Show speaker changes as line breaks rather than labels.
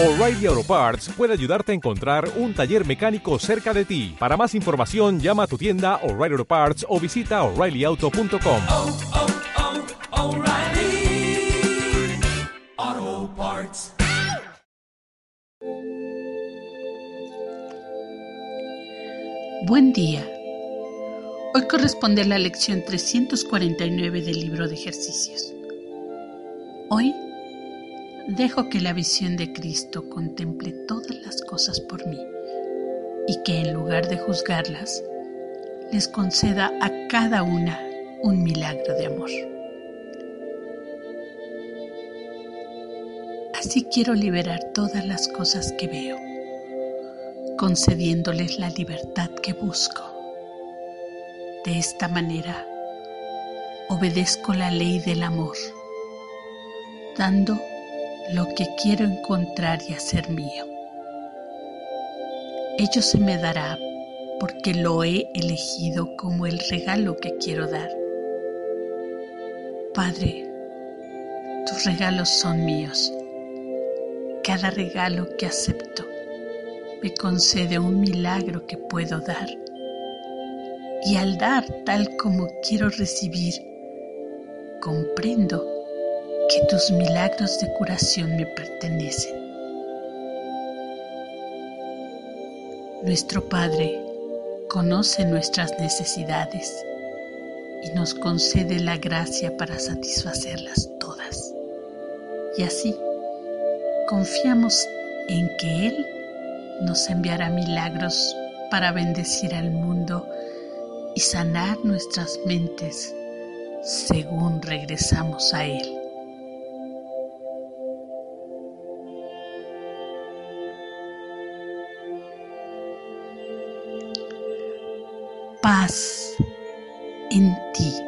O'Reilly Auto Parts puede ayudarte a encontrar un taller mecánico cerca de ti. Para más información, llama a tu tienda O'Reilly Auto Parts o visita oreillyauto.com.
oh, oh, O'Reilly Auto Parts.
Buen día. Hoy corresponde la lección 349 del libro de ejercicios. Hoy dejo que la visión de Cristo contemple todas las cosas por mí y que en lugar de juzgarlas, les conceda a cada una un milagro de amor. Así quiero liberar todas las cosas que veo, concediéndoles la libertad que busco. De esta manera, obedezco la ley del amor, dando lo que quiero encontrar y hacer mío. Ello se me dará porque lo he elegido como el regalo que quiero dar. Padre, tus regalos son míos. Cada regalo que acepto me concede un milagro que puedo dar. Y al dar tal como quiero recibir, comprendo que tus milagros de curación me pertenecen. Nuestro Padre conoce nuestras necesidades y nos concede la gracia para satisfacerlas todas. Y así confiamos en que Él nos enviará milagros para bendecir al mundo y sanar nuestras mentes según regresamos a Él. Paz en ti.